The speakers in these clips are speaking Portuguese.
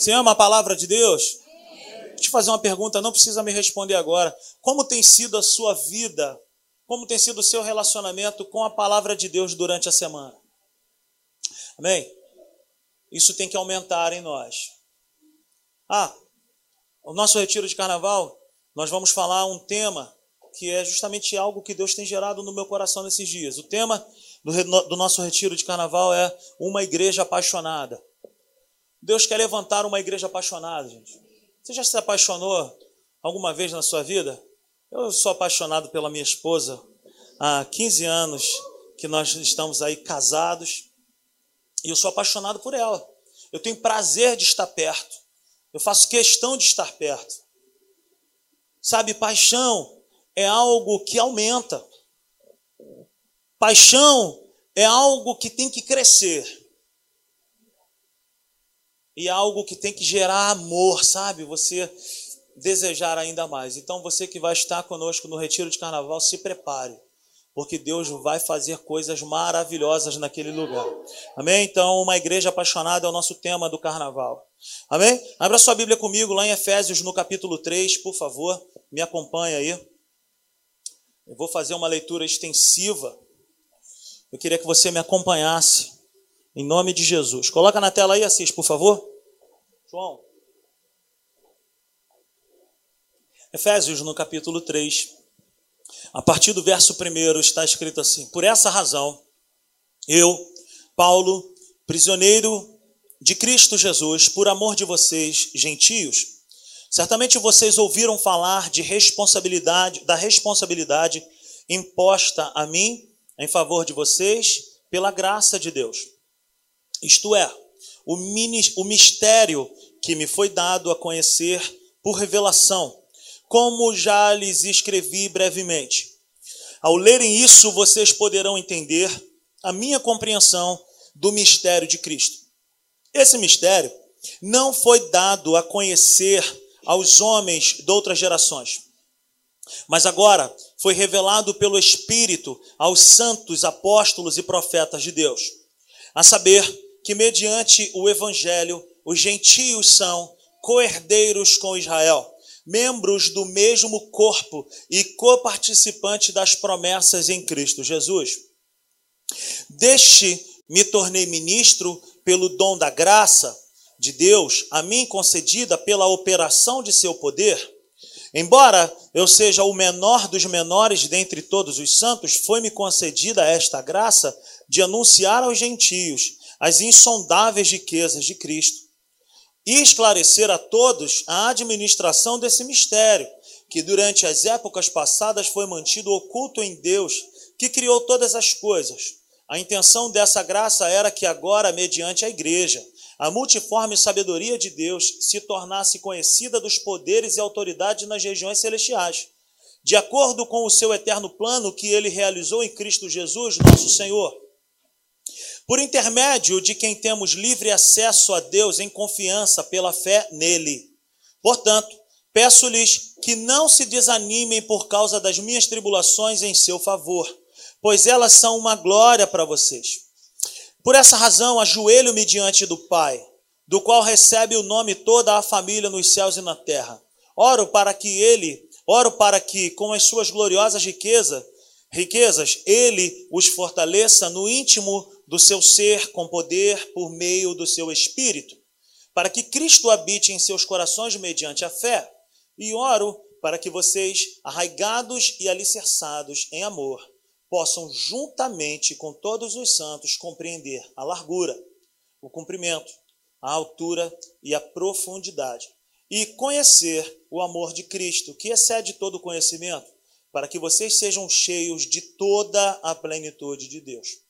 Você ama a palavra de Deus? Vou te fazer uma pergunta, não precisa me responder agora. Como tem sido a sua vida? Como tem sido o seu relacionamento com a palavra de Deus durante a semana? Amém? Isso tem que aumentar em nós. Ah, o nosso retiro de carnaval, nós vamos falar um tema que é justamente algo que Deus tem gerado no meu coração nesses dias. O tema do, do nosso retiro de carnaval é uma igreja apaixonada. Deus quer levantar uma igreja apaixonada, gente. Você já se apaixonou alguma vez na sua vida? Eu sou apaixonado pela minha esposa há 15 anos que nós estamos aí casados e eu sou apaixonado por ela. Eu tenho prazer de estar perto. Eu faço questão de estar perto. Sabe, paixão é algo que aumenta. Paixão é algo que tem que crescer. E algo que tem que gerar amor, sabe? Você desejar ainda mais. Então, você que vai estar conosco no retiro de carnaval, se prepare, porque Deus vai fazer coisas maravilhosas naquele lugar. Amém? Então, uma igreja apaixonada é o nosso tema do carnaval. Amém? Abra sua Bíblia comigo lá em Efésios, no capítulo 3, por favor. Me acompanha aí. Eu vou fazer uma leitura extensiva. Eu queria que você me acompanhasse. Em nome de Jesus. Coloca na tela aí, Assis, por favor. João. Efésios, no capítulo 3. A partir do verso 1 está escrito assim: Por essa razão, eu, Paulo, prisioneiro de Cristo Jesus, por amor de vocês, gentios, certamente vocês ouviram falar de responsabilidade, da responsabilidade imposta a mim em favor de vocês pela graça de Deus. Isto é, o, o mistério que me foi dado a conhecer por revelação, como já lhes escrevi brevemente. Ao lerem isso, vocês poderão entender a minha compreensão do mistério de Cristo. Esse mistério não foi dado a conhecer aos homens de outras gerações, mas agora foi revelado pelo Espírito aos santos apóstolos e profetas de Deus, a saber, que mediante o evangelho os gentios são coerdeiros com Israel, membros do mesmo corpo e coparticipantes das promessas em Cristo Jesus. Deste me tornei ministro pelo dom da graça de Deus, a mim concedida pela operação de seu poder. Embora eu seja o menor dos menores dentre todos os santos, foi-me concedida esta graça de anunciar aos gentios as insondáveis riquezas de Cristo e esclarecer a todos a administração desse mistério, que durante as épocas passadas foi mantido oculto em Deus, que criou todas as coisas. A intenção dessa graça era que agora, mediante a igreja, a multiforme sabedoria de Deus se tornasse conhecida dos poderes e autoridades nas regiões celestiais, de acordo com o seu eterno plano que ele realizou em Cristo Jesus, nosso Senhor por intermédio de quem temos livre acesso a Deus em confiança pela fé nele. Portanto, peço-lhes que não se desanimem por causa das minhas tribulações em seu favor, pois elas são uma glória para vocês. Por essa razão, ajoelho-me diante do Pai, do qual recebe o nome toda a família nos céus e na terra. Oro para que ele, oro para que, com as suas gloriosas riquezas, riquezas, ele os fortaleça no íntimo do seu ser com poder por meio do seu espírito, para que Cristo habite em seus corações mediante a fé. E oro para que vocês, arraigados e alicerçados em amor, possam juntamente com todos os santos compreender a largura, o comprimento, a altura e a profundidade, e conhecer o amor de Cristo, que excede todo conhecimento, para que vocês sejam cheios de toda a plenitude de Deus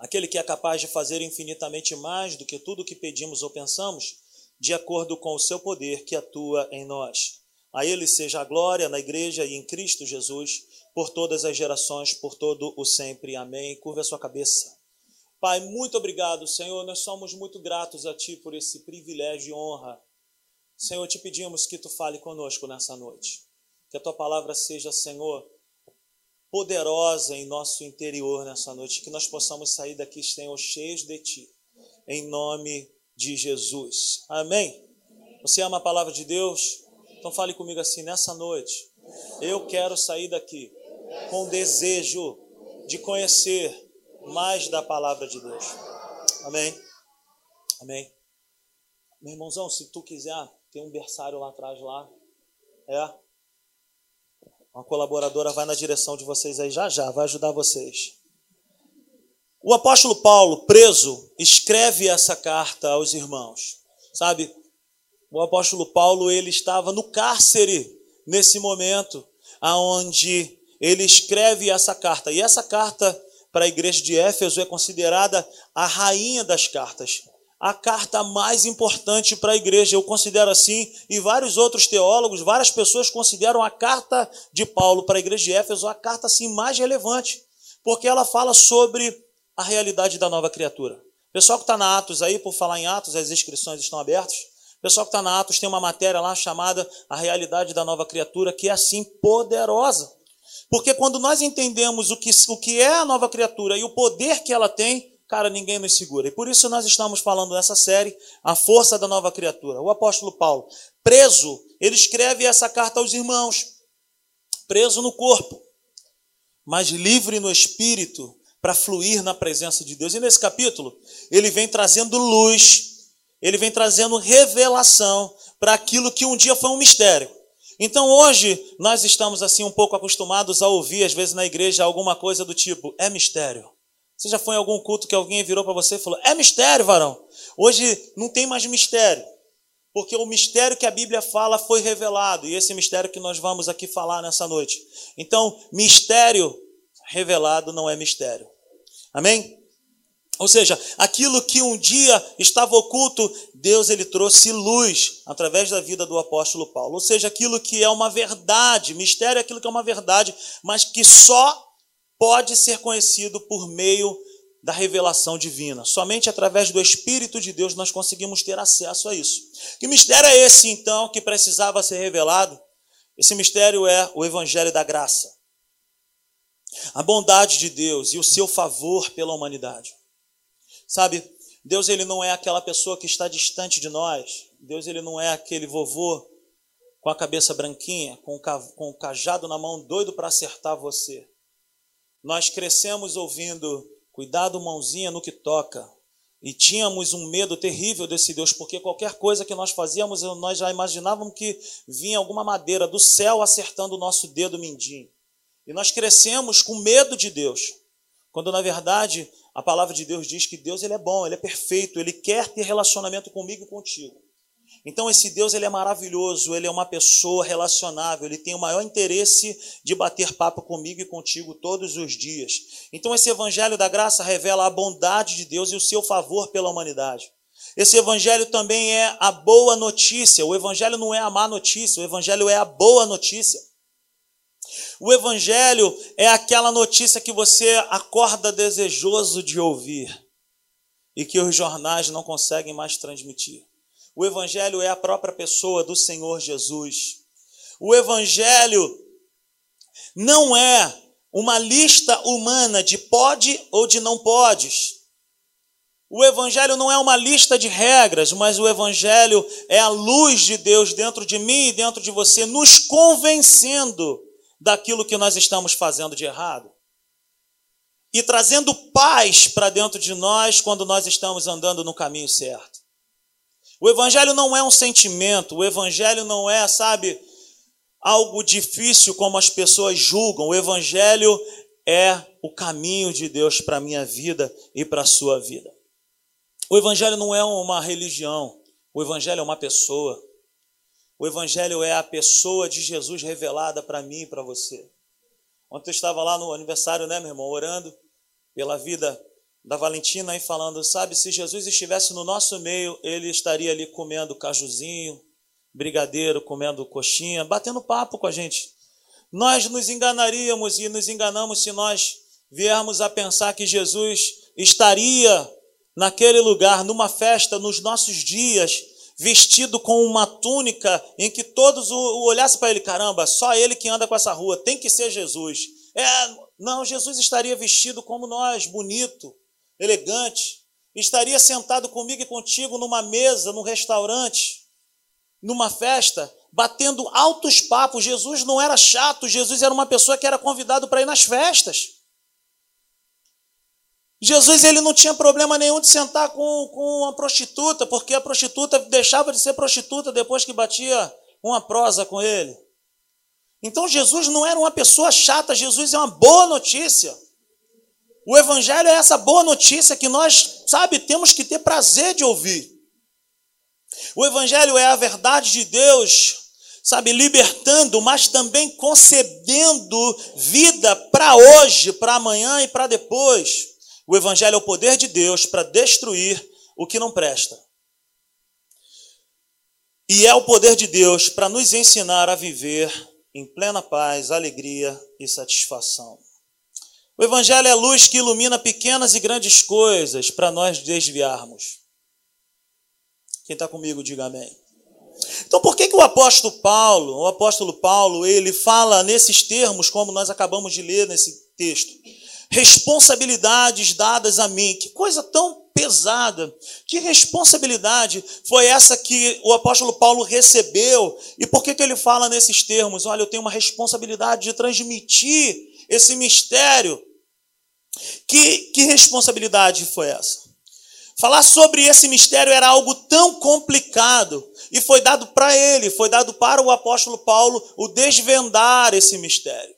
aquele que é capaz de fazer infinitamente mais do que tudo o que pedimos ou pensamos, de acordo com o seu poder que atua em nós. A ele seja a glória na igreja e em Cristo Jesus, por todas as gerações, por todo o sempre. Amém. Curva a sua cabeça. Pai, muito obrigado, Senhor. Nós somos muito gratos a Ti por esse privilégio e honra. Senhor, te pedimos que Tu fale conosco nessa noite. Que a Tua palavra seja, Senhor, poderosa em nosso interior nessa noite, que nós possamos sair daqui, Senhor, cheios de Ti, em nome de Jesus. Amém? Você ama a palavra de Deus? Então fale comigo assim nessa noite. Eu quero sair daqui com desejo de conhecer mais da palavra de Deus. Amém? Amém? Meu irmãozão, se tu quiser, tem um berçário lá atrás lá. É? Uma colaboradora vai na direção de vocês aí já já, vai ajudar vocês. O apóstolo Paulo, preso, escreve essa carta aos irmãos. Sabe? O apóstolo Paulo, ele estava no cárcere nesse momento, aonde ele escreve essa carta. E essa carta para a igreja de Éfeso é considerada a rainha das cartas a carta mais importante para a igreja. Eu considero assim, e vários outros teólogos, várias pessoas consideram a carta de Paulo para a igreja de Éfeso a carta assim mais relevante, porque ela fala sobre a realidade da nova criatura. Pessoal que está na Atos aí, por falar em Atos, as inscrições estão abertas. Pessoal que está na Atos tem uma matéria lá chamada A Realidade da Nova Criatura, que é assim poderosa. Porque quando nós entendemos o que, o que é a nova criatura e o poder que ela tem, cara, ninguém nos segura. E por isso nós estamos falando nessa série, A Força da Nova Criatura. O apóstolo Paulo, preso, ele escreve essa carta aos irmãos, preso no corpo, mas livre no espírito para fluir na presença de Deus. E nesse capítulo, ele vem trazendo luz, ele vem trazendo revelação para aquilo que um dia foi um mistério. Então hoje nós estamos assim um pouco acostumados a ouvir às vezes na igreja alguma coisa do tipo: é mistério. Você já foi em algum culto que alguém virou para você e falou: É mistério, varão. Hoje não tem mais mistério. Porque o mistério que a Bíblia fala foi revelado. E esse mistério que nós vamos aqui falar nessa noite. Então, mistério revelado não é mistério. Amém? Ou seja, aquilo que um dia estava oculto, Deus ele trouxe luz através da vida do apóstolo Paulo. Ou seja, aquilo que é uma verdade, mistério é aquilo que é uma verdade, mas que só pode ser conhecido por meio da revelação divina. Somente através do Espírito de Deus nós conseguimos ter acesso a isso. Que mistério é esse, então, que precisava ser revelado? Esse mistério é o Evangelho da Graça. A bondade de Deus e o seu favor pela humanidade. Sabe, Deus ele não é aquela pessoa que está distante de nós. Deus ele não é aquele vovô com a cabeça branquinha, com o cajado na mão, doido para acertar você. Nós crescemos ouvindo, cuidado, mãozinha no que toca. E tínhamos um medo terrível desse Deus, porque qualquer coisa que nós fazíamos, nós já imaginávamos que vinha alguma madeira do céu acertando o nosso dedo mindinho. E nós crescemos com medo de Deus, quando na verdade a palavra de Deus diz que Deus ele é bom, ele é perfeito, ele quer ter relacionamento comigo e contigo. Então esse Deus ele é maravilhoso, ele é uma pessoa relacionável, ele tem o maior interesse de bater papo comigo e contigo todos os dias. Então esse evangelho da graça revela a bondade de Deus e o seu favor pela humanidade. Esse evangelho também é a boa notícia. O evangelho não é a má notícia, o evangelho é a boa notícia. O evangelho é aquela notícia que você acorda desejoso de ouvir e que os jornais não conseguem mais transmitir. O Evangelho é a própria pessoa do Senhor Jesus. O Evangelho não é uma lista humana de pode ou de não podes. O Evangelho não é uma lista de regras, mas o Evangelho é a luz de Deus dentro de mim e dentro de você, nos convencendo daquilo que nós estamos fazendo de errado. E trazendo paz para dentro de nós quando nós estamos andando no caminho certo. O evangelho não é um sentimento, o evangelho não é, sabe, algo difícil como as pessoas julgam. O evangelho é o caminho de Deus para a minha vida e para a sua vida. O evangelho não é uma religião, o evangelho é uma pessoa. O evangelho é a pessoa de Jesus revelada para mim e para você. Ontem eu estava lá no aniversário, né, meu irmão, orando pela vida da Valentina aí falando, sabe, se Jesus estivesse no nosso meio, ele estaria ali comendo cajuzinho, brigadeiro, comendo coxinha, batendo papo com a gente. Nós nos enganaríamos e nos enganamos se nós viermos a pensar que Jesus estaria naquele lugar, numa festa, nos nossos dias, vestido com uma túnica em que todos olhassem para ele, caramba, só ele que anda com essa rua, tem que ser Jesus. É, não, Jesus estaria vestido como nós, bonito, elegante. estaria sentado comigo e contigo numa mesa, num restaurante, numa festa, batendo altos papos. Jesus não era chato, Jesus era uma pessoa que era convidado para ir nas festas. Jesus ele não tinha problema nenhum de sentar com, com uma prostituta, porque a prostituta deixava de ser prostituta depois que batia uma prosa com ele. Então Jesus não era uma pessoa chata, Jesus é uma boa notícia. O Evangelho é essa boa notícia que nós, sabe, temos que ter prazer de ouvir. O Evangelho é a verdade de Deus, sabe, libertando, mas também concedendo vida para hoje, para amanhã e para depois. O Evangelho é o poder de Deus para destruir o que não presta. E é o poder de Deus para nos ensinar a viver em plena paz, alegria e satisfação. O Evangelho é a luz que ilumina pequenas e grandes coisas para nós desviarmos. Quem está comigo, diga amém. Então, por que, que o apóstolo Paulo, o apóstolo Paulo, ele fala nesses termos, como nós acabamos de ler nesse texto? Responsabilidades dadas a mim. Que coisa tão pesada. Que responsabilidade foi essa que o apóstolo Paulo recebeu? E por que, que ele fala nesses termos? Olha, eu tenho uma responsabilidade de transmitir esse mistério. Que, que responsabilidade foi essa? Falar sobre esse mistério era algo tão complicado e foi dado para ele, foi dado para o apóstolo Paulo o desvendar esse mistério.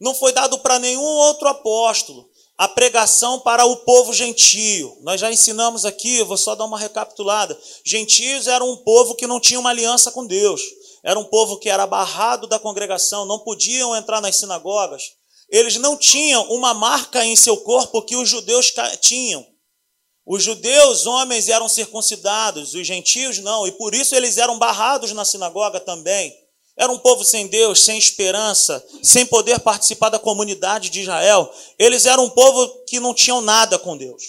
Não foi dado para nenhum outro apóstolo a pregação para o povo gentio. Nós já ensinamos aqui, vou só dar uma recapitulada. Gentios eram um povo que não tinha uma aliança com Deus. Era um povo que era barrado da congregação, não podiam entrar nas sinagogas. Eles não tinham uma marca em seu corpo que os judeus tinham. Os judeus, homens, eram circuncidados, os gentios não, e por isso eles eram barrados na sinagoga também. Era um povo sem Deus, sem esperança, sem poder participar da comunidade de Israel. Eles eram um povo que não tinham nada com Deus.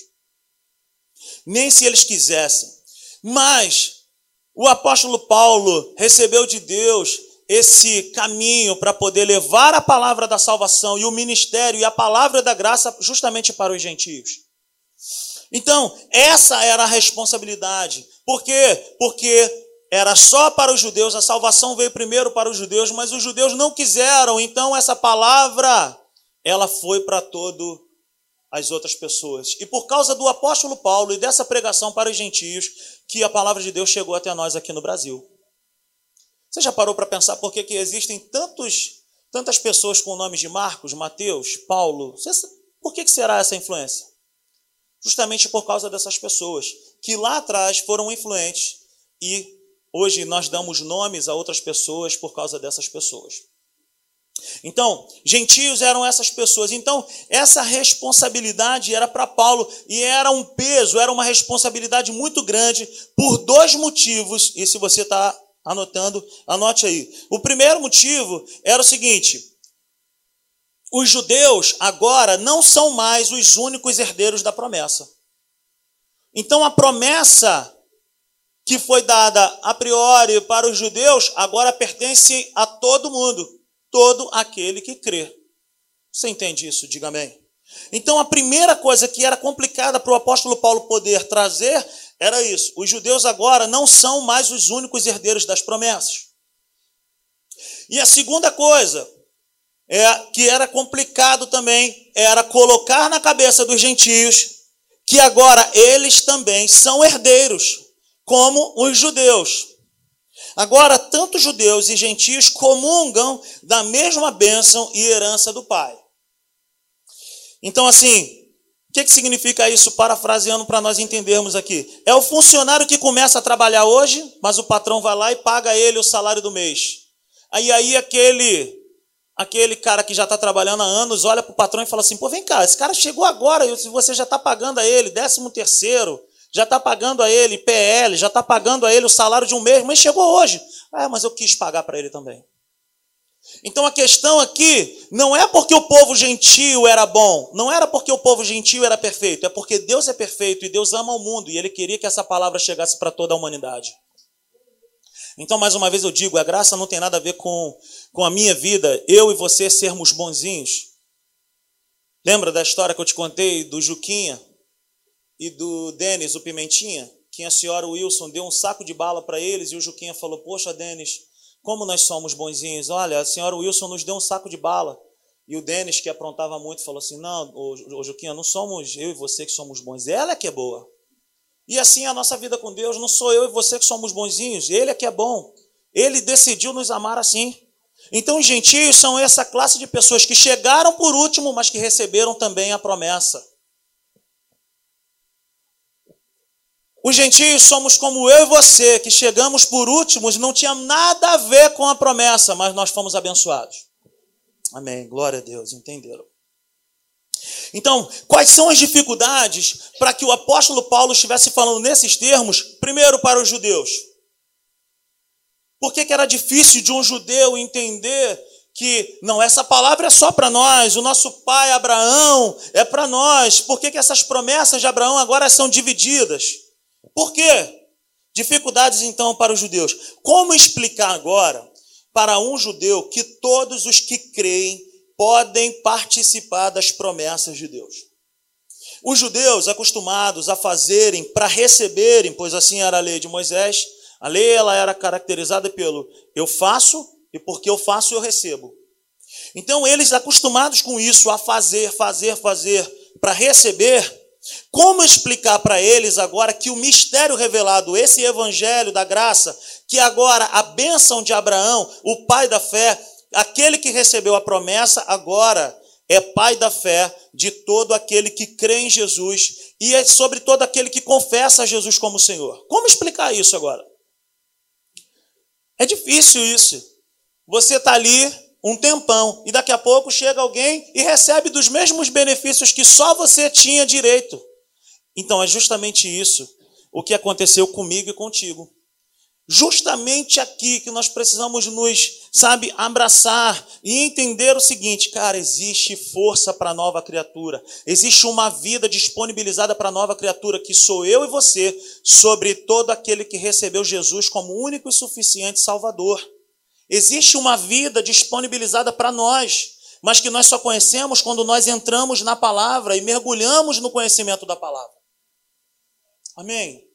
Nem se eles quisessem. Mas o apóstolo Paulo recebeu de Deus esse caminho para poder levar a palavra da salvação e o ministério e a palavra da graça justamente para os gentios. Então, essa era a responsabilidade. Por quê? Porque era só para os judeus, a salvação veio primeiro para os judeus, mas os judeus não quiseram, então essa palavra ela foi para todo as outras pessoas. E por causa do apóstolo Paulo e dessa pregação para os gentios, que a palavra de Deus chegou até nós aqui no Brasil. Você já parou para pensar por que, que existem tantos, tantas pessoas com nomes de Marcos, Mateus, Paulo? Por que, que será essa influência? Justamente por causa dessas pessoas que lá atrás foram influentes e Hoje nós damos nomes a outras pessoas por causa dessas pessoas. Então, gentios eram essas pessoas. Então, essa responsabilidade era para Paulo e era um peso, era uma responsabilidade muito grande por dois motivos. E se você está anotando, anote aí. O primeiro motivo era o seguinte: os judeus agora não são mais os únicos herdeiros da promessa. Então, a promessa que foi dada a priori para os judeus, agora pertence a todo mundo, todo aquele que crê. Você entende isso? Diga amém. Então a primeira coisa que era complicada para o apóstolo Paulo poder trazer era isso: os judeus agora não são mais os únicos herdeiros das promessas. E a segunda coisa é que era complicado também era colocar na cabeça dos gentios que agora eles também são herdeiros como os judeus. Agora, tanto judeus e gentios comungam da mesma bênção e herança do Pai. Então, assim, o que, que significa isso, parafraseando para nós entendermos aqui? É o funcionário que começa a trabalhar hoje, mas o patrão vai lá e paga ele o salário do mês. Aí, aí aquele aquele cara que já está trabalhando há anos olha para o patrão e fala assim: pô, vem cá, esse cara chegou agora e você já está pagando a ele décimo terceiro, já está pagando a ele PL, já está pagando a ele o salário de um mês, mas chegou hoje. Ah, mas eu quis pagar para ele também. Então a questão aqui não é porque o povo gentil era bom, não era porque o povo gentil era perfeito, é porque Deus é perfeito e Deus ama o mundo e ele queria que essa palavra chegasse para toda a humanidade. Então, mais uma vez eu digo, a graça não tem nada a ver com, com a minha vida, eu e você sermos bonzinhos. Lembra da história que eu te contei do Juquinha e do Denis, o Pimentinha? Que a senhora Wilson deu um saco de bala para eles e o Juquinha falou: Poxa, Denis, como nós somos bonzinhos. Olha, a senhora Wilson nos deu um saco de bala. E o Denis, que aprontava muito, falou assim: Não, ô, Juquinha, não somos eu e você que somos bons, ela é que é boa. E assim é a nossa vida com Deus, não sou eu e você que somos bonzinhos, ele é que é bom. Ele decidiu nos amar assim. Então, os gentios são essa classe de pessoas que chegaram por último, mas que receberam também a promessa. Os gentios somos como eu e você, que chegamos por últimos, não tinha nada a ver com a promessa, mas nós fomos abençoados. Amém. Glória a Deus. Entenderam? Então, quais são as dificuldades para que o apóstolo Paulo estivesse falando nesses termos? Primeiro, para os judeus. Por que, que era difícil de um judeu entender que não, essa palavra é só para nós, o nosso pai Abraão é para nós. Por que, que essas promessas de Abraão agora são divididas? Por quê? Dificuldades então para os judeus. Como explicar agora para um judeu que todos os que creem podem participar das promessas de Deus? Os judeus acostumados a fazerem para receberem, pois assim era a lei de Moisés, a lei ela era caracterizada pelo eu faço e porque eu faço eu recebo. Então eles acostumados com isso a fazer, fazer, fazer para receber, como explicar para eles agora que o mistério revelado, esse evangelho da graça, que agora a bênção de Abraão, o pai da fé, aquele que recebeu a promessa, agora é pai da fé de todo aquele que crê em Jesus e é sobre todo aquele que confessa a Jesus como Senhor. Como explicar isso agora? É difícil isso. Você está ali um tempão e daqui a pouco chega alguém e recebe dos mesmos benefícios que só você tinha direito. Então é justamente isso o que aconteceu comigo e contigo. Justamente aqui que nós precisamos nos, sabe, abraçar e entender o seguinte, cara, existe força para a nova criatura. Existe uma vida disponibilizada para a nova criatura que sou eu e você, sobre todo aquele que recebeu Jesus como único e suficiente Salvador. Existe uma vida disponibilizada para nós, mas que nós só conhecemos quando nós entramos na palavra e mergulhamos no conhecimento da palavra. Amém?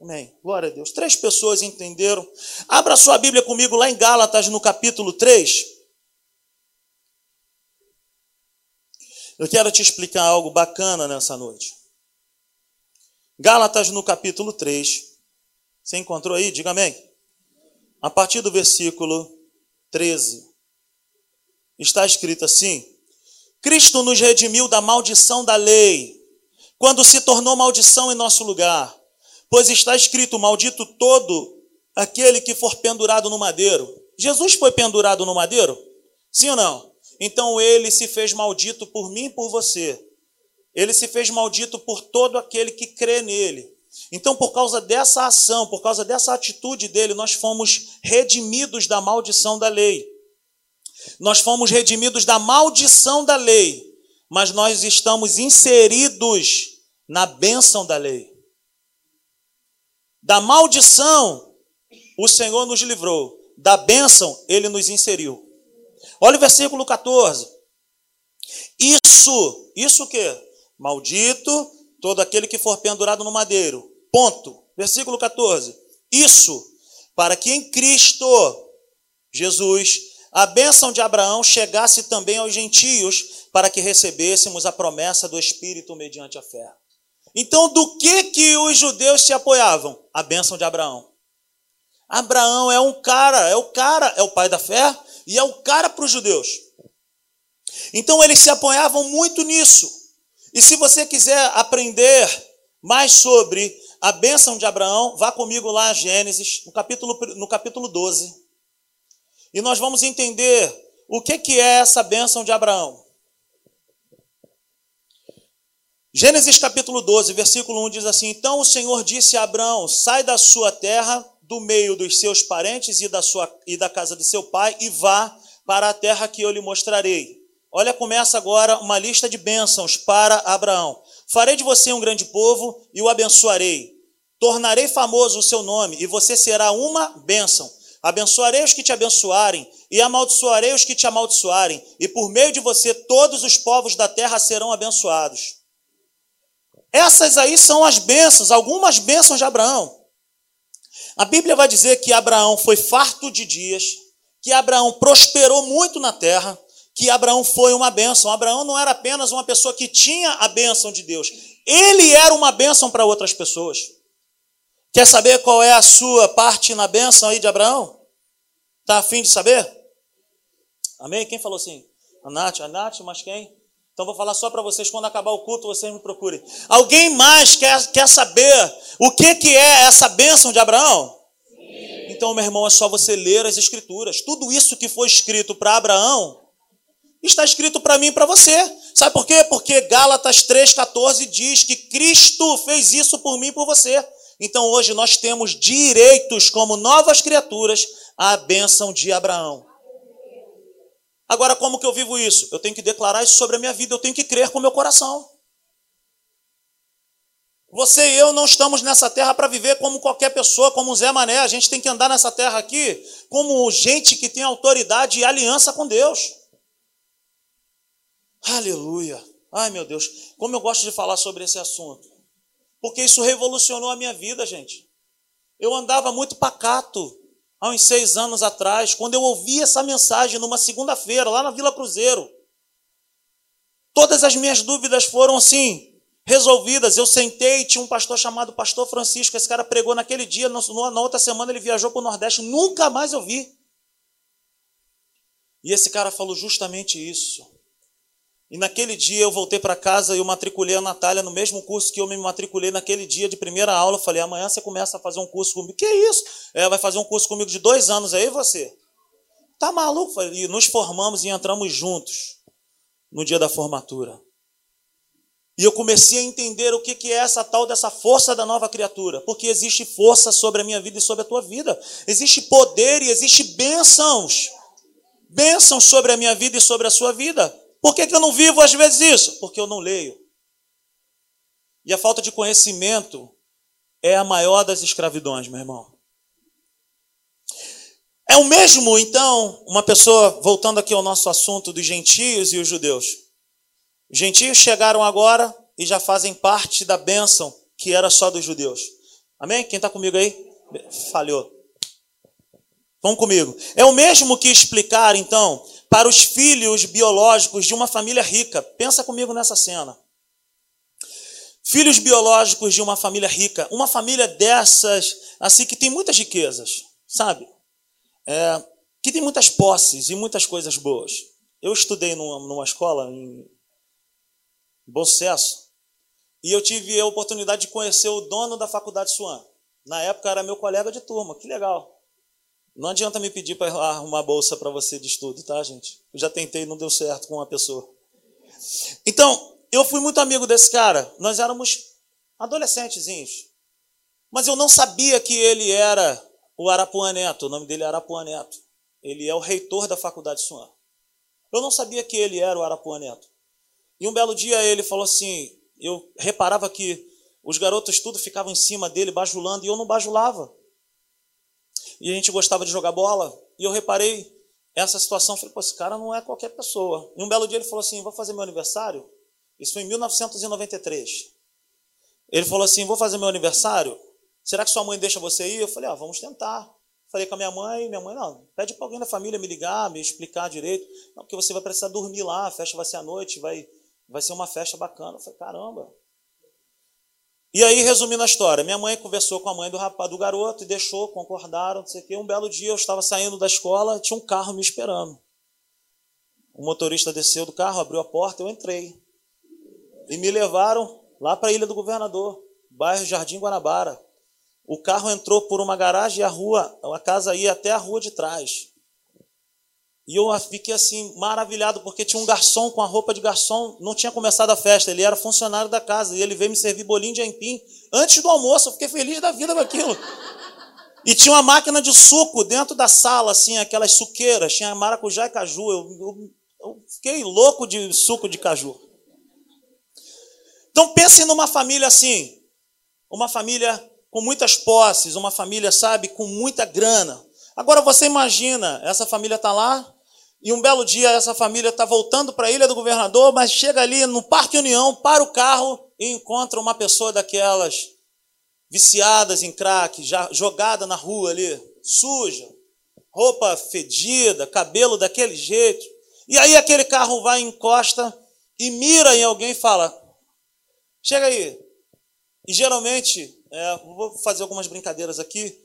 Amém. Glória a Deus. Três pessoas entenderam. Abra sua Bíblia comigo lá em Gálatas, no capítulo 3. Eu quero te explicar algo bacana nessa noite. Gálatas, no capítulo 3. Você encontrou aí? Diga amém a partir do versículo 13, está escrito assim: Cristo nos redimiu da maldição da lei, quando se tornou maldição em nosso lugar, pois está escrito: Maldito todo aquele que for pendurado no madeiro. Jesus foi pendurado no madeiro? Sim ou não? Então ele se fez maldito por mim e por você. Ele se fez maldito por todo aquele que crê nele. Então, por causa dessa ação, por causa dessa atitude dele, nós fomos redimidos da maldição da lei. Nós fomos redimidos da maldição da lei, mas nós estamos inseridos na bênção da lei. Da maldição, o Senhor nos livrou, da bênção, ele nos inseriu. Olha o versículo 14. Isso, isso o quê? Maldito todo aquele que for pendurado no madeiro. Ponto. Versículo 14. Isso para que em Cristo Jesus a bênção de Abraão chegasse também aos gentios, para que recebêssemos a promessa do Espírito mediante a fé. Então, do que que os judeus se apoiavam? A bênção de Abraão. Abraão é um cara, é o cara, é o pai da fé e é o cara para os judeus. Então, eles se apoiavam muito nisso. E se você quiser aprender mais sobre a bênção de Abraão, vá comigo lá a Gênesis, no capítulo, no capítulo 12. E nós vamos entender o que, que é essa bênção de Abraão. Gênesis capítulo 12, versículo 1 diz assim: Então o Senhor disse a Abraão: Sai da sua terra, do meio dos seus parentes e da, sua, e da casa de seu pai, e vá para a terra que eu lhe mostrarei. Olha, começa agora uma lista de bênçãos para Abraão. Farei de você um grande povo e o abençoarei. Tornarei famoso o seu nome e você será uma bênção. Abençoarei os que te abençoarem, e amaldiçoarei os que te amaldiçoarem, e por meio de você todos os povos da terra serão abençoados. Essas aí são as bênçãos, algumas bênçãos de Abraão. A Bíblia vai dizer que Abraão foi farto de dias, que Abraão prosperou muito na terra, que Abraão foi uma bênção. Abraão não era apenas uma pessoa que tinha a bênção de Deus, ele era uma bênção para outras pessoas. Quer saber qual é a sua parte na bênção aí de Abraão? Está afim de saber? Amém? Quem falou assim? A Nath, a Nath, mas quem? Então vou falar só para vocês, quando acabar o culto, vocês me procurem. Alguém mais quer, quer saber o que, que é essa bênção de Abraão? Sim. Então, meu irmão, é só você ler as escrituras. Tudo isso que foi escrito para Abraão está escrito para mim e para você. Sabe por quê? Porque Gálatas 3,14 diz que Cristo fez isso por mim e por você. Então hoje nós temos direitos como novas criaturas à bênção de Abraão. Agora, como que eu vivo isso? Eu tenho que declarar isso sobre a minha vida, eu tenho que crer com o meu coração. Você e eu não estamos nessa terra para viver como qualquer pessoa, como Zé Mané. A gente tem que andar nessa terra aqui como gente que tem autoridade e aliança com Deus. Aleluia. Ai, meu Deus, como eu gosto de falar sobre esse assunto. Porque isso revolucionou a minha vida, gente. Eu andava muito pacato há uns seis anos atrás, quando eu ouvi essa mensagem numa segunda-feira, lá na Vila Cruzeiro. Todas as minhas dúvidas foram assim, resolvidas. Eu sentei, tinha um pastor chamado Pastor Francisco, esse cara pregou naquele dia, na outra semana ele viajou para o Nordeste, nunca mais eu vi. E esse cara falou justamente isso. E naquele dia eu voltei para casa e eu matriculei a Natália no mesmo curso que eu me matriculei naquele dia de primeira aula. Eu falei, amanhã você começa a fazer um curso comigo. Que isso? É, vai fazer um curso comigo de dois anos aí você? Tá maluco? E nos formamos e entramos juntos no dia da formatura. E eu comecei a entender o que é essa tal dessa força da nova criatura. Porque existe força sobre a minha vida e sobre a tua vida. Existe poder e existe bênçãos. Bênçãos sobre a minha vida e sobre a sua vida. Por que, que eu não vivo às vezes isso? Porque eu não leio. E a falta de conhecimento é a maior das escravidões, meu irmão. É o mesmo, então, uma pessoa, voltando aqui ao nosso assunto dos gentios e os judeus. Os gentios chegaram agora e já fazem parte da bênção que era só dos judeus. Amém? Quem está comigo aí? Falhou. Vamos comigo. É o mesmo que explicar, então, para os filhos biológicos de uma família rica. Pensa comigo nessa cena. Filhos biológicos de uma família rica, uma família dessas, assim, que tem muitas riquezas, sabe? É, que tem muitas posses e muitas coisas boas. Eu estudei numa, numa escola em Bom Sucesso e eu tive a oportunidade de conhecer o dono da faculdade Suan. Na época era meu colega de turma, que legal. Não adianta me pedir para arrumar bolsa para você de estudo, tá, gente? Eu já tentei, não deu certo com uma pessoa. Então, eu fui muito amigo desse cara. Nós éramos adolescentezinhos. Mas eu não sabia que ele era o Arapuã Neto. O nome dele é Arapuã Neto. Ele é o reitor da faculdade Suan. Eu não sabia que ele era o Arapuã Neto. E um belo dia ele falou assim: eu reparava que os garotos tudo ficavam em cima dele, bajulando, e eu não bajulava e a gente gostava de jogar bola. E eu reparei essa situação. Falei, pô, esse cara não é qualquer pessoa. E um belo dia ele falou assim: vou fazer meu aniversário. Isso foi em 1993. Ele falou assim: vou fazer meu aniversário. Será que sua mãe deixa você ir? Eu falei: ah, vamos tentar. Falei com a minha mãe, minha mãe, não, pede para alguém da família me ligar, me explicar direito. Não, porque você vai precisar dormir lá, a festa vai ser à noite, vai, vai ser uma festa bacana. Eu falei, caramba. E aí, resumindo a história, minha mãe conversou com a mãe do rapaz, do garoto, e deixou, concordaram, não sei o quê. Um belo dia eu estava saindo da escola, tinha um carro me esperando. O motorista desceu do carro, abriu a porta, eu entrei. E me levaram lá para a Ilha do Governador, bairro Jardim Guanabara. O carro entrou por uma garagem e a rua, a casa ia até a rua de trás. E eu fiquei assim, maravilhado, porque tinha um garçom com a roupa de garçom, não tinha começado a festa, ele era funcionário da casa, e ele veio me servir bolinho de aipim antes do almoço, eu fiquei feliz da vida com aquilo. E tinha uma máquina de suco dentro da sala, assim, aquelas suqueiras, tinha maracujá e caju, eu, eu, eu fiquei louco de suco de caju. Então pense numa família assim, uma família com muitas posses, uma família, sabe, com muita grana, Agora você imagina, essa família está lá, e um belo dia essa família está voltando para a ilha do governador, mas chega ali no Parque União, para o carro e encontra uma pessoa daquelas viciadas em crack, já jogada na rua ali, suja, roupa fedida, cabelo daquele jeito. E aí aquele carro vai, encosta e mira em alguém e fala: Chega aí. E geralmente, é, vou fazer algumas brincadeiras aqui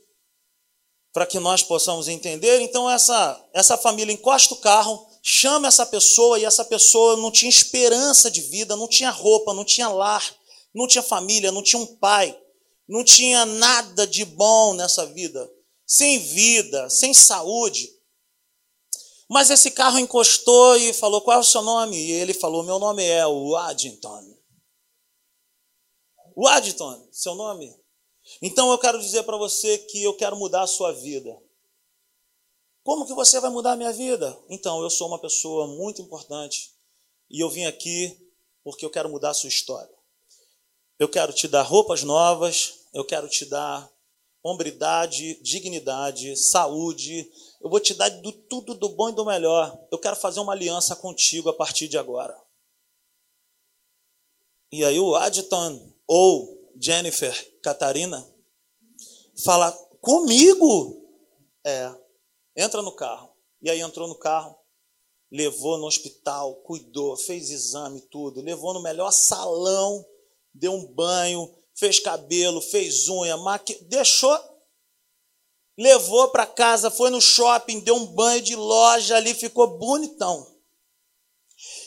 para que nós possamos entender. Então, essa, essa família encosta o carro, chama essa pessoa e essa pessoa não tinha esperança de vida, não tinha roupa, não tinha lar, não tinha família, não tinha um pai, não tinha nada de bom nessa vida, sem vida, sem saúde. Mas esse carro encostou e falou: Qual é o seu nome? E ele falou: Meu nome é Waddington. Waddington, seu nome? Então eu quero dizer para você que eu quero mudar a sua vida. Como que você vai mudar a minha vida? Então, eu sou uma pessoa muito importante e eu vim aqui porque eu quero mudar a sua história. Eu quero te dar roupas novas, eu quero te dar hombridade, dignidade, saúde. Eu vou te dar do, tudo do bom e do melhor. Eu quero fazer uma aliança contigo a partir de agora. E aí o Adton ou Jennifer Catarina fala comigo. É, entra no carro. E aí entrou no carro, levou no hospital, cuidou, fez exame, tudo, levou no melhor salão, deu um banho, fez cabelo, fez unha, maqui... deixou, levou para casa, foi no shopping, deu um banho de loja ali, ficou bonitão.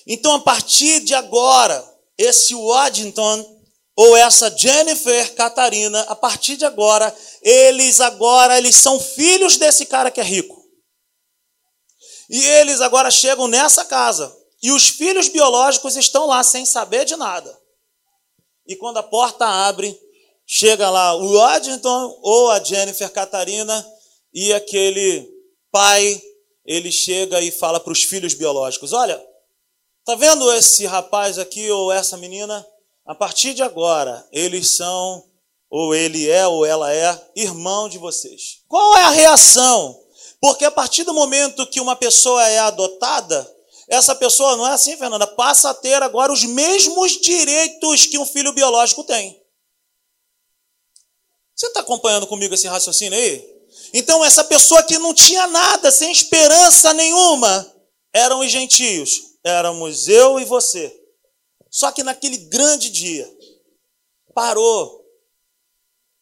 Então, a partir de agora, esse Waddington ou essa Jennifer Catarina, a partir de agora, eles agora eles são filhos desse cara que é rico. E eles agora chegam nessa casa e os filhos biológicos estão lá sem saber de nada. E quando a porta abre, chega lá o Waddington ou a Jennifer Catarina e aquele pai, ele chega e fala para os filhos biológicos: "Olha, tá vendo esse rapaz aqui ou essa menina? A partir de agora, eles são, ou ele é, ou ela é, irmão de vocês. Qual é a reação? Porque a partir do momento que uma pessoa é adotada, essa pessoa, não é assim, Fernanda, passa a ter agora os mesmos direitos que um filho biológico tem. Você está acompanhando comigo esse raciocínio aí? Então, essa pessoa que não tinha nada, sem esperança nenhuma, eram os gentios. Éramos eu e você. Só que naquele grande dia, parou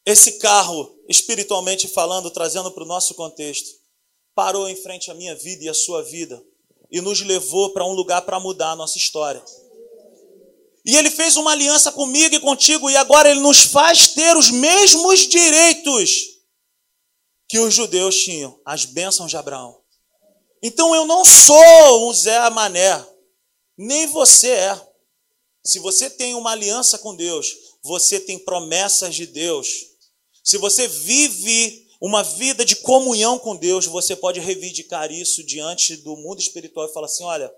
esse carro, espiritualmente falando, trazendo para o nosso contexto, parou em frente à minha vida e à sua vida e nos levou para um lugar para mudar a nossa história. E ele fez uma aliança comigo e contigo, e agora ele nos faz ter os mesmos direitos que os judeus tinham, as bênçãos de Abraão. Então eu não sou um Zé Mané, nem você é. Se você tem uma aliança com Deus, você tem promessas de Deus. Se você vive uma vida de comunhão com Deus, você pode reivindicar isso diante do mundo espiritual e falar assim: olha,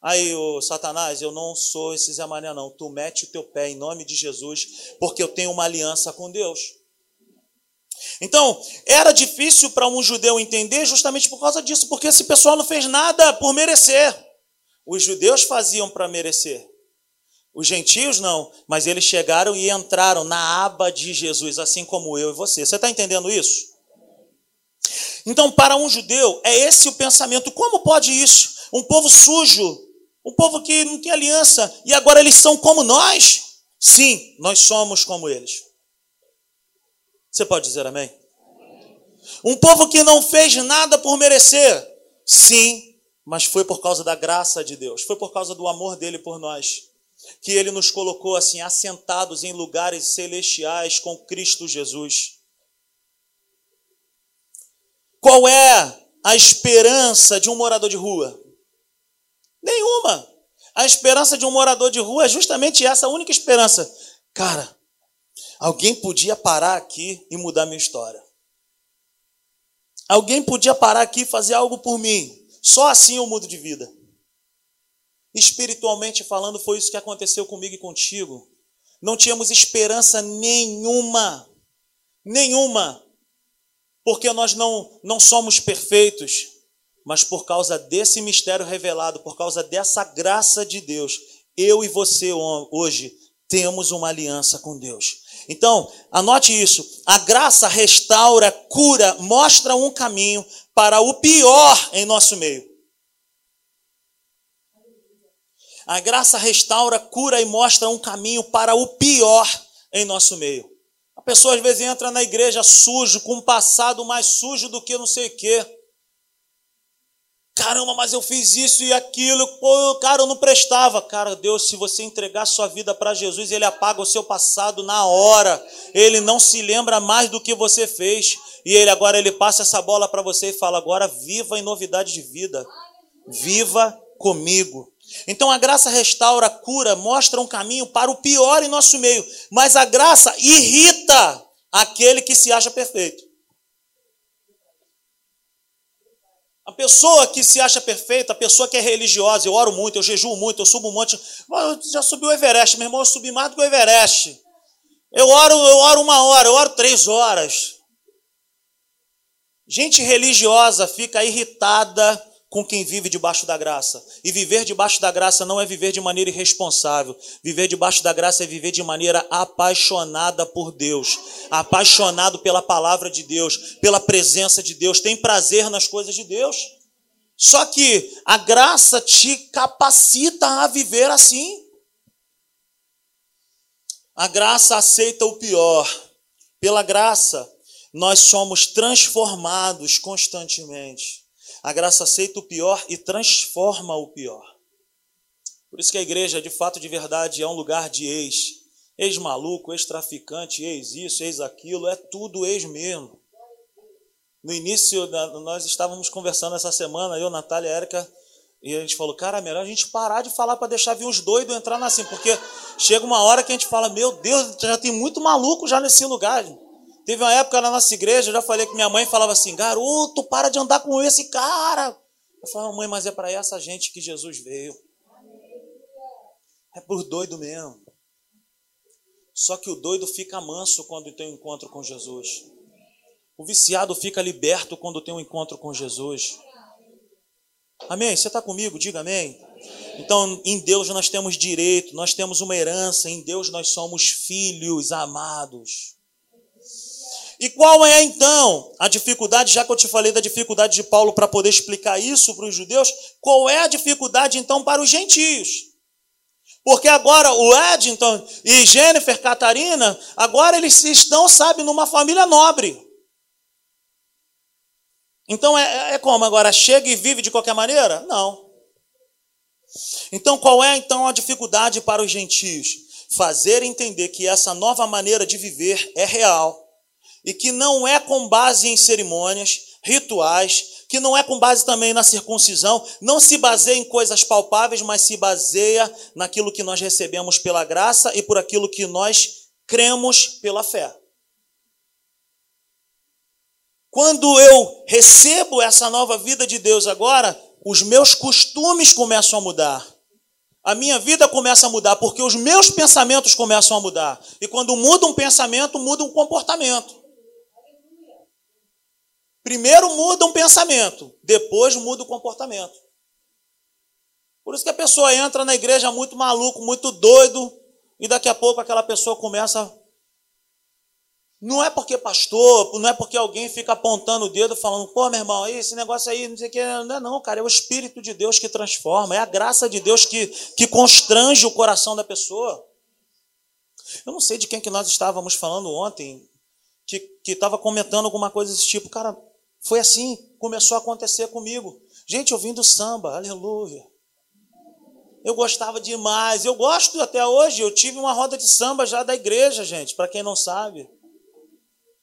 aí, ô Satanás, eu não sou esse Zé Mané, não. Tu mete o teu pé em nome de Jesus, porque eu tenho uma aliança com Deus. Então, era difícil para um judeu entender justamente por causa disso, porque esse pessoal não fez nada por merecer. Os judeus faziam para merecer. Os gentios não, mas eles chegaram e entraram na aba de Jesus, assim como eu e você. Você está entendendo isso? Então, para um judeu, é esse o pensamento. Como pode isso? Um povo sujo, um povo que não tem aliança, e agora eles são como nós? Sim, nós somos como eles. Você pode dizer amém? Um povo que não fez nada por merecer? Sim, mas foi por causa da graça de Deus, foi por causa do amor dele por nós que ele nos colocou assim, assentados em lugares celestiais com Cristo Jesus. Qual é a esperança de um morador de rua? Nenhuma. A esperança de um morador de rua é justamente essa única esperança. Cara, alguém podia parar aqui e mudar minha história. Alguém podia parar aqui e fazer algo por mim. Só assim eu mudo de vida. Espiritualmente falando, foi isso que aconteceu comigo e contigo. Não tínhamos esperança nenhuma, nenhuma. porque nós não, não somos perfeitos, mas por causa desse mistério revelado, por causa dessa graça de Deus, eu e você hoje temos uma aliança com Deus. Então, anote isso: a graça restaura, cura, mostra um caminho para o pior em nosso meio. A graça restaura, cura e mostra um caminho para o pior em nosso meio. A pessoa às vezes entra na igreja sujo, com um passado mais sujo do que não sei o quê. Caramba, mas eu fiz isso e aquilo, pô, cara, eu não prestava. Cara, Deus, se você entregar sua vida para Jesus, Ele apaga o seu passado na hora. Ele não se lembra mais do que você fez. E Ele agora Ele passa essa bola para você e fala: agora viva em novidade de vida. Viva comigo. Então a graça restaura, cura, mostra um caminho para o pior em nosso meio. Mas a graça irrita aquele que se acha perfeito. A pessoa que se acha perfeita, a pessoa que é religiosa, eu oro muito, eu jejuo muito, eu subo um monte. Eu já subi o Everest, meu irmão, eu subi mais do que o Everest. Eu oro, eu oro uma hora, eu oro três horas. Gente religiosa fica irritada com quem vive debaixo da graça. E viver debaixo da graça não é viver de maneira irresponsável. Viver debaixo da graça é viver de maneira apaixonada por Deus, apaixonado pela palavra de Deus, pela presença de Deus, tem prazer nas coisas de Deus. Só que a graça te capacita a viver assim. A graça aceita o pior. Pela graça, nós somos transformados constantemente. A graça aceita o pior e transforma o pior. Por isso que a igreja, de fato, de verdade, é um lugar de ex. Ex-maluco, ex-traficante, ex-isso, ex-aquilo, é tudo ex mesmo. No início, nós estávamos conversando essa semana, eu, Natália e Érica, e a gente falou, cara, é melhor a gente parar de falar para deixar vir uns doidos entrar assim, porque chega uma hora que a gente fala, meu Deus, já tem muito maluco já nesse lugar. Teve uma época na nossa igreja, eu já falei que minha mãe falava assim: garoto, para de andar com esse cara. Eu falava, mãe, mas é para essa gente que Jesus veio. É por doido mesmo. Só que o doido fica manso quando tem um encontro com Jesus. O viciado fica liberto quando tem um encontro com Jesus. Amém? Você está comigo? Diga amém. Então, em Deus nós temos direito, nós temos uma herança, em Deus nós somos filhos amados. E qual é então a dificuldade, já que eu te falei da dificuldade de Paulo para poder explicar isso para os judeus, qual é a dificuldade então para os gentios? Porque agora o Eddington e Jennifer Catarina, agora eles estão, sabe, numa família nobre. Então é, é como agora? Chega e vive de qualquer maneira? Não. Então qual é então a dificuldade para os gentios? Fazer entender que essa nova maneira de viver é real e que não é com base em cerimônias, rituais, que não é com base também na circuncisão, não se baseia em coisas palpáveis, mas se baseia naquilo que nós recebemos pela graça e por aquilo que nós cremos pela fé. Quando eu recebo essa nova vida de Deus agora, os meus costumes começam a mudar. A minha vida começa a mudar porque os meus pensamentos começam a mudar. E quando muda um pensamento, muda um comportamento. Primeiro muda um pensamento, depois muda o comportamento. Por isso que a pessoa entra na igreja muito maluco, muito doido, e daqui a pouco aquela pessoa começa. Não é porque pastor, não é porque alguém fica apontando o dedo falando, pô, meu irmão, esse negócio aí, não sei o que, não é não, cara, é o Espírito de Deus que transforma, é a graça de Deus que, que constrange o coração da pessoa. Eu não sei de quem que nós estávamos falando ontem, que estava comentando alguma coisa desse tipo, cara, foi assim, começou a acontecer comigo. Gente, ouvindo samba, aleluia. Eu gostava demais, eu gosto até hoje. Eu tive uma roda de samba já da igreja, gente, para quem não sabe.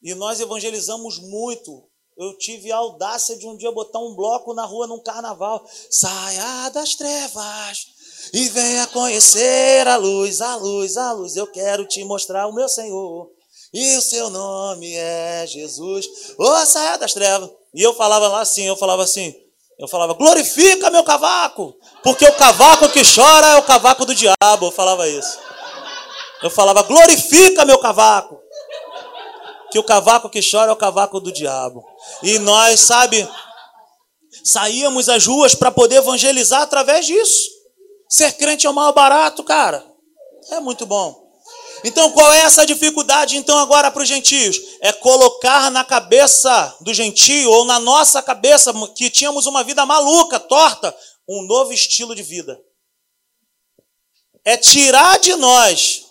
E nós evangelizamos muito. Eu tive a audácia de um dia botar um bloco na rua num carnaval. Saia das trevas e venha conhecer a luz, a luz, a luz. Eu quero te mostrar o meu Senhor e o seu nome é Jesus. Ô, oh, saia das trevas. E eu falava lá assim, eu falava assim, eu falava, glorifica meu cavaco, porque o cavaco que chora é o cavaco do diabo. Eu falava isso. Eu falava, glorifica meu cavaco, que o cavaco que chora é o cavaco do diabo. E nós, sabe, saíamos às ruas para poder evangelizar através disso. Ser crente é o maior barato, cara. É muito bom. Então, qual é essa dificuldade, então, agora para os gentios? É colocar na cabeça do gentio, ou na nossa cabeça, que tínhamos uma vida maluca, torta, um novo estilo de vida. É tirar de nós,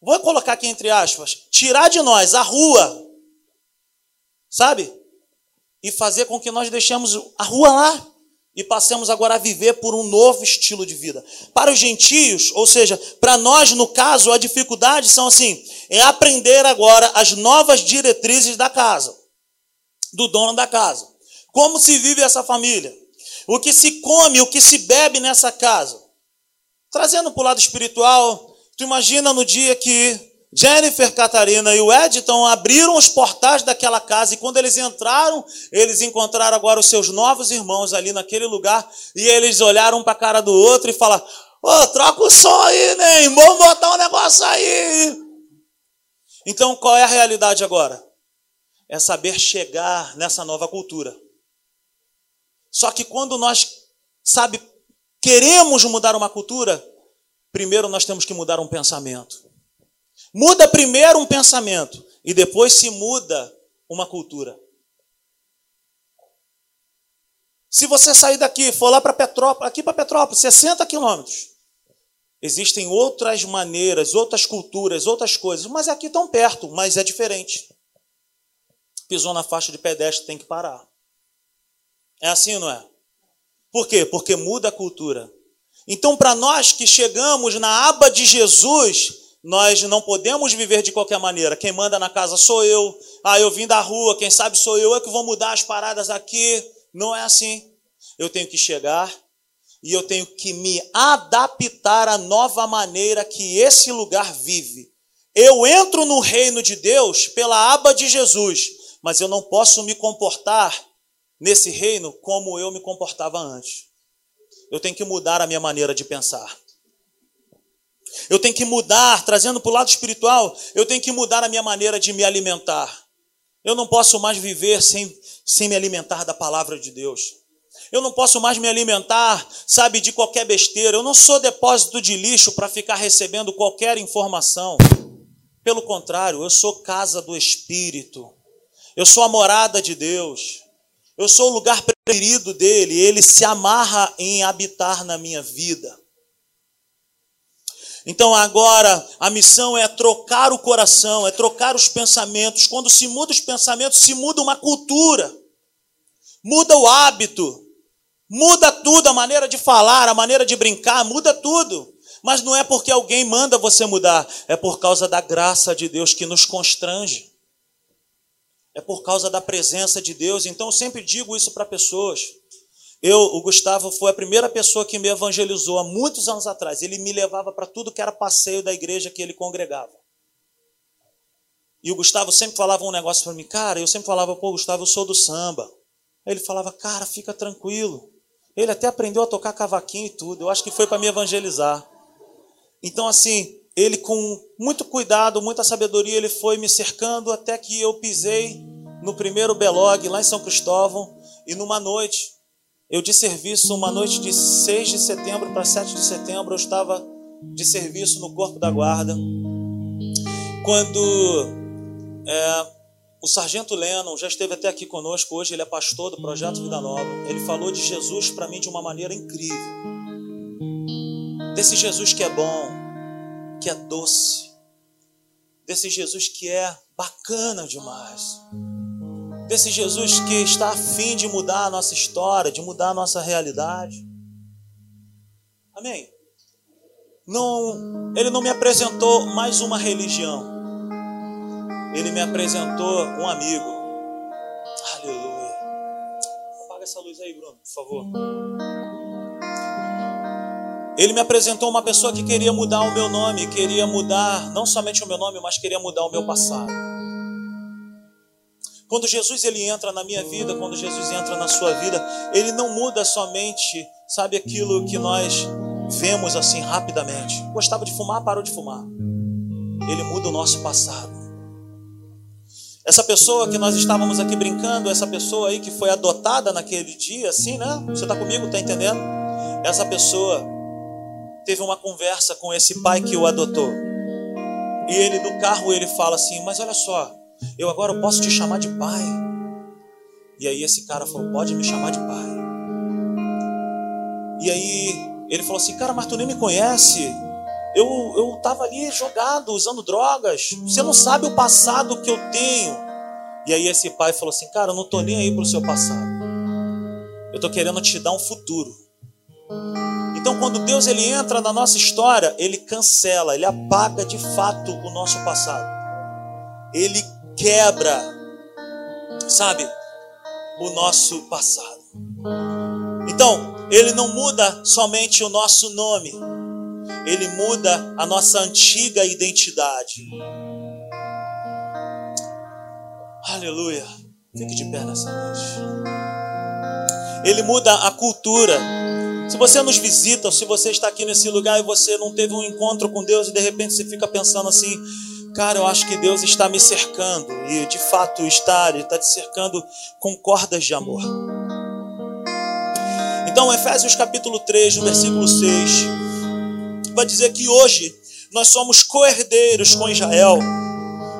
vou colocar aqui entre aspas, tirar de nós a rua, sabe? E fazer com que nós deixemos a rua lá e passemos agora a viver por um novo estilo de vida. Para os gentios, ou seja, para nós, no caso, a dificuldade são assim: é aprender agora as novas diretrizes da casa, do dono da casa. Como se vive essa família? O que se come, o que se bebe nessa casa. Trazendo para o lado espiritual, tu imagina no dia que Jennifer, Catarina e o Edton abriram os portais daquela casa e quando eles entraram, eles encontraram agora os seus novos irmãos ali naquele lugar e eles olharam para a cara do outro e falaram: Ô, oh, troca o som aí, né? Vamos botar um negócio aí. Então, qual é a realidade agora? É saber chegar nessa nova cultura. Só que quando nós, sabe, queremos mudar uma cultura, primeiro nós temos que mudar um pensamento. Muda primeiro um pensamento e depois se muda uma cultura. Se você sair daqui, for lá para Petrópolis, aqui para Petrópolis, 60 quilômetros, existem outras maneiras, outras culturas, outras coisas, mas aqui tão perto, mas é diferente. Pisou na faixa de pedestre, tem que parar. É assim, não é? Por quê? Porque muda a cultura. Então, para nós que chegamos na aba de Jesus, nós não podemos viver de qualquer maneira. Quem manda na casa sou eu. Ah, eu vim da rua, quem sabe sou eu, é que vou mudar as paradas aqui. Não é assim. Eu tenho que chegar e eu tenho que me adaptar à nova maneira que esse lugar vive. Eu entro no reino de Deus pela aba de Jesus, mas eu não posso me comportar nesse reino como eu me comportava antes. Eu tenho que mudar a minha maneira de pensar. Eu tenho que mudar, trazendo para o lado espiritual, eu tenho que mudar a minha maneira de me alimentar. Eu não posso mais viver sem, sem me alimentar da palavra de Deus. Eu não posso mais me alimentar, sabe, de qualquer besteira. Eu não sou depósito de lixo para ficar recebendo qualquer informação. Pelo contrário, eu sou casa do Espírito. Eu sou a morada de Deus. Eu sou o lugar preferido dele. Ele se amarra em habitar na minha vida. Então agora a missão é trocar o coração, é trocar os pensamentos. Quando se muda os pensamentos, se muda uma cultura, muda o hábito, muda tudo, a maneira de falar, a maneira de brincar, muda tudo. Mas não é porque alguém manda você mudar, é por causa da graça de Deus que nos constrange. É por causa da presença de Deus. Então eu sempre digo isso para pessoas. Eu, o Gustavo foi a primeira pessoa que me evangelizou há muitos anos atrás. Ele me levava para tudo que era passeio da igreja que ele congregava. E o Gustavo sempre falava um negócio para mim, cara, eu sempre falava, pô, Gustavo, eu sou do samba. Aí ele falava, cara, fica tranquilo. Ele até aprendeu a tocar cavaquinho e tudo. Eu acho que foi para me evangelizar. Então, assim, ele com muito cuidado, muita sabedoria, ele foi me cercando até que eu pisei no primeiro belog lá em São Cristóvão e numa noite eu de serviço, uma noite de 6 de setembro para 7 de setembro, eu estava de serviço no Corpo da Guarda. Quando é, o Sargento Lennon já esteve até aqui conosco, hoje ele é pastor do Projeto Vida Nova. Ele falou de Jesus para mim de uma maneira incrível. Desse Jesus que é bom, que é doce. Desse Jesus que é bacana demais desse Jesus que está a fim de mudar a nossa história, de mudar a nossa realidade. Amém? Não, ele não me apresentou mais uma religião. Ele me apresentou um amigo. Aleluia. Apaga essa luz aí, Bruno, por favor. Ele me apresentou uma pessoa que queria mudar o meu nome, queria mudar não somente o meu nome, mas queria mudar o meu passado. Quando Jesus ele entra na minha vida, quando Jesus entra na sua vida, ele não muda somente, sabe aquilo que nós vemos assim rapidamente. Gostava de fumar, parou de fumar. Ele muda o nosso passado. Essa pessoa que nós estávamos aqui brincando, essa pessoa aí que foi adotada naquele dia, assim, né? Você está comigo, está entendendo? Essa pessoa teve uma conversa com esse pai que o adotou. E ele no carro ele fala assim: Mas olha só, eu agora posso te chamar de pai. E aí esse cara falou: Pode me chamar de pai. E aí ele falou assim: Cara, mas tu nem me conhece. Eu, eu tava ali jogado, usando drogas. Você não sabe o passado que eu tenho. E aí esse pai falou assim: Cara, eu não tô nem aí pro seu passado. Eu tô querendo te dar um futuro. Então, quando Deus ele entra na nossa história, ele cancela, ele apaga de fato o nosso passado. Ele quebra, sabe, o nosso passado. Então, ele não muda somente o nosso nome, ele muda a nossa antiga identidade. Aleluia. Fique de pé nessa noite. Ele muda a cultura. Se você nos visita, ou se você está aqui nesse lugar e você não teve um encontro com Deus e de repente você fica pensando assim, cara, eu acho que Deus está me cercando. E de fato está, Ele está te cercando com cordas de amor. Então, Efésios capítulo 3, no versículo 6, vai dizer que hoje nós somos co-herdeiros com Israel.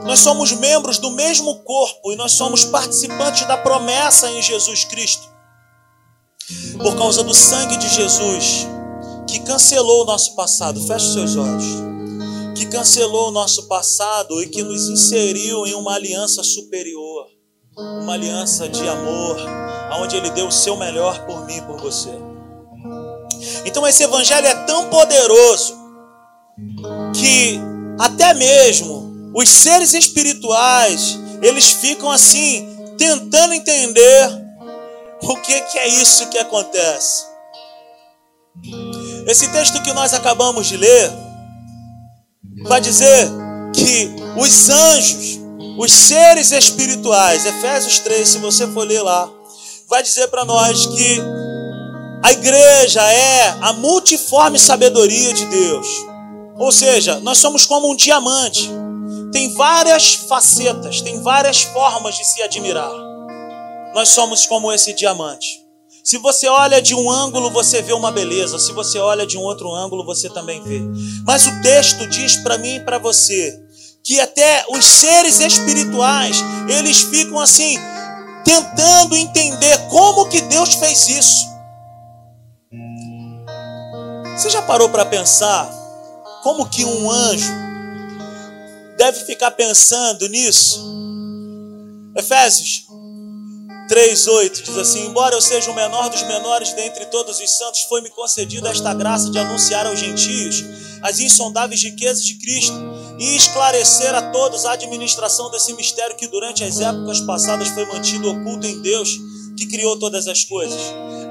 Nós somos membros do mesmo corpo e nós somos participantes da promessa em Jesus Cristo. Por causa do sangue de Jesus, que cancelou o nosso passado. Feche seus olhos que cancelou o nosso passado e que nos inseriu em uma aliança superior, uma aliança de amor, onde Ele deu o seu melhor por mim e por você. Então esse evangelho é tão poderoso que até mesmo os seres espirituais, eles ficam assim, tentando entender o que, que é isso que acontece. Esse texto que nós acabamos de ler, vai dizer que os anjos, os seres espirituais, Efésios 3, se você for ler lá, vai dizer para nós que a igreja é a multiforme sabedoria de Deus. Ou seja, nós somos como um diamante. Tem várias facetas, tem várias formas de se admirar. Nós somos como esse diamante. Se você olha de um ângulo, você vê uma beleza. Se você olha de um outro ângulo, você também vê. Mas o texto diz para mim e para você que até os seres espirituais, eles ficam assim, tentando entender como que Deus fez isso. Você já parou para pensar como que um anjo deve ficar pensando nisso? Efésios 3,8 diz assim: Embora eu seja o menor dos menores dentre todos os santos, foi-me concedida esta graça de anunciar aos gentios as insondáveis riquezas de Cristo e esclarecer a todos a administração desse mistério que durante as épocas passadas foi mantido oculto em Deus, que criou todas as coisas.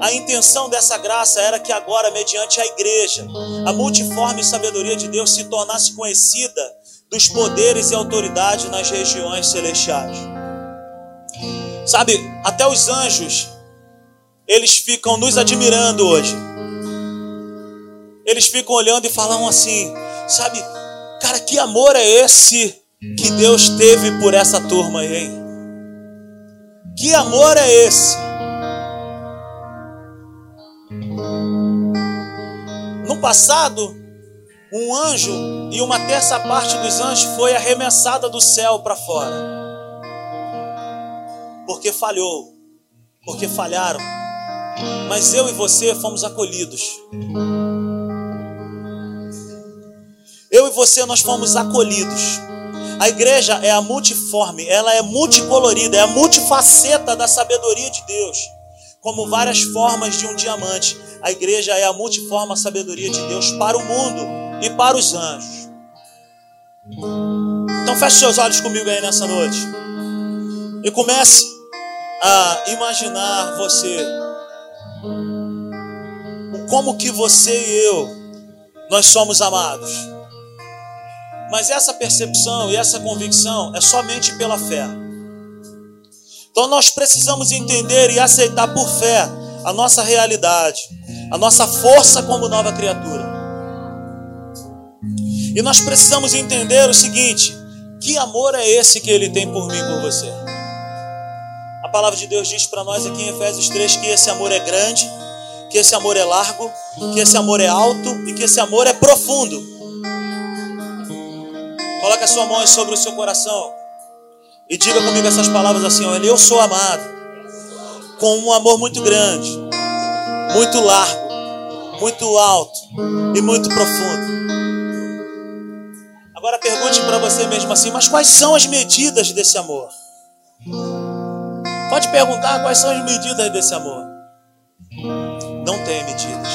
A intenção dessa graça era que agora, mediante a igreja, a multiforme sabedoria de Deus se tornasse conhecida dos poderes e autoridades nas regiões celestiais. Sabe, até os anjos, eles ficam nos admirando hoje. Eles ficam olhando e falam assim: sabe, cara, que amor é esse que Deus teve por essa turma aí, hein? Que amor é esse? No passado, um anjo e uma terça parte dos anjos foi arremessada do céu para fora porque falhou, porque falharam. Mas eu e você fomos acolhidos. Eu e você nós fomos acolhidos. A igreja é a multiforme, ela é multicolorida, é a multifaceta da sabedoria de Deus. Como várias formas de um diamante, a igreja é a multiforme sabedoria de Deus para o mundo e para os anjos. Então feche seus olhos comigo aí nessa noite. E comece a imaginar você. Como que você e eu, nós somos amados. Mas essa percepção e essa convicção é somente pela fé. Então nós precisamos entender e aceitar por fé a nossa realidade, a nossa força como nova criatura. E nós precisamos entender o seguinte: Que amor é esse que ele tem por mim, por você? Palavra de Deus diz para nós aqui em Efésios 3 que esse amor é grande, que esse amor é largo, que esse amor é alto e que esse amor é profundo. Coloque a sua mão sobre o seu coração e diga comigo essas palavras assim: olha, eu sou amado com um amor muito grande, muito largo, muito alto e muito profundo. Agora pergunte para você mesmo assim: mas quais são as medidas desse amor? Pode perguntar quais são as medidas desse amor. Não tem medidas.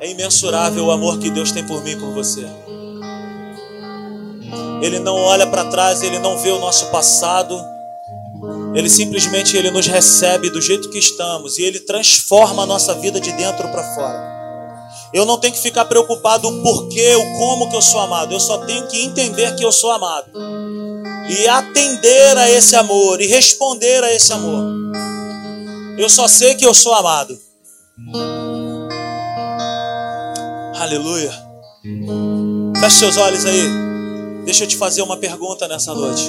É imensurável o amor que Deus tem por mim e por você. Ele não olha para trás, ele não vê o nosso passado. Ele simplesmente ele nos recebe do jeito que estamos e ele transforma a nossa vida de dentro para fora. Eu não tenho que ficar preocupado o porquê, o como que eu sou amado. Eu só tenho que entender que eu sou amado. E atender a esse amor e responder a esse amor. Eu só sei que eu sou amado. Aleluia. Feche seus olhos aí. Deixa eu te fazer uma pergunta nessa noite.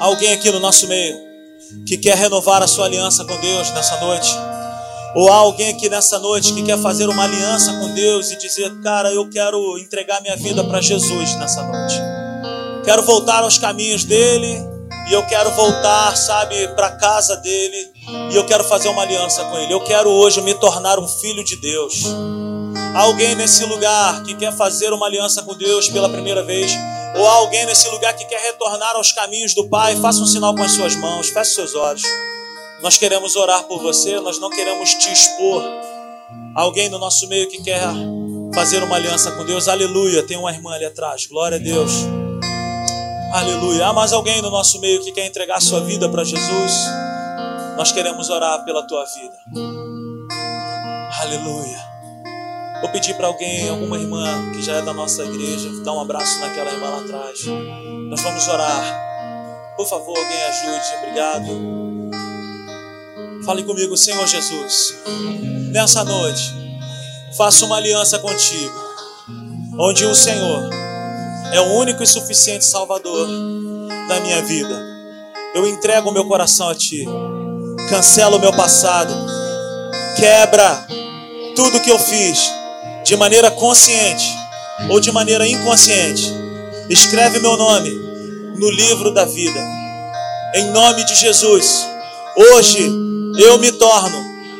Alguém aqui no nosso meio que quer renovar a sua aliança com Deus nessa noite? Ou há alguém aqui nessa noite que quer fazer uma aliança com Deus e dizer, cara, eu quero entregar minha vida para Jesus nessa noite. Quero voltar aos caminhos dele e eu quero voltar, sabe, para a casa dele e eu quero fazer uma aliança com ele. Eu quero hoje me tornar um filho de Deus. Alguém nesse lugar que quer fazer uma aliança com Deus pela primeira vez? Ou alguém nesse lugar que quer retornar aos caminhos do Pai, faça um sinal com as suas mãos, feche seus olhos. Nós queremos orar por você, nós não queremos te expor. Alguém no nosso meio que quer fazer uma aliança com Deus, aleluia. Tem uma irmã ali atrás, glória a Deus. Aleluia. Há mais alguém no nosso meio que quer entregar sua vida para Jesus? Nós queremos orar pela tua vida. Aleluia. Vou pedir para alguém, alguma irmã que já é da nossa igreja, dar um abraço naquela irmã lá atrás. Nós vamos orar. Por favor, alguém ajude. Obrigado. Fale comigo, Senhor Jesus. Nessa noite, faça uma aliança contigo, onde o Senhor é o único e suficiente Salvador da minha vida. Eu entrego o meu coração a Ti, cancelo o meu passado, quebra tudo que eu fiz de maneira consciente ou de maneira inconsciente, escreve meu nome no livro da vida. Em nome de Jesus, hoje eu me torno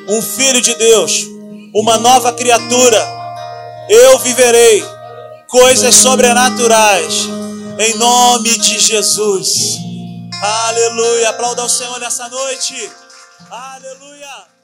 um filho de Deus, uma nova criatura. Eu viverei coisas sobrenaturais em nome de Jesus. Aleluia. Aplauda o Senhor nessa noite. Aleluia.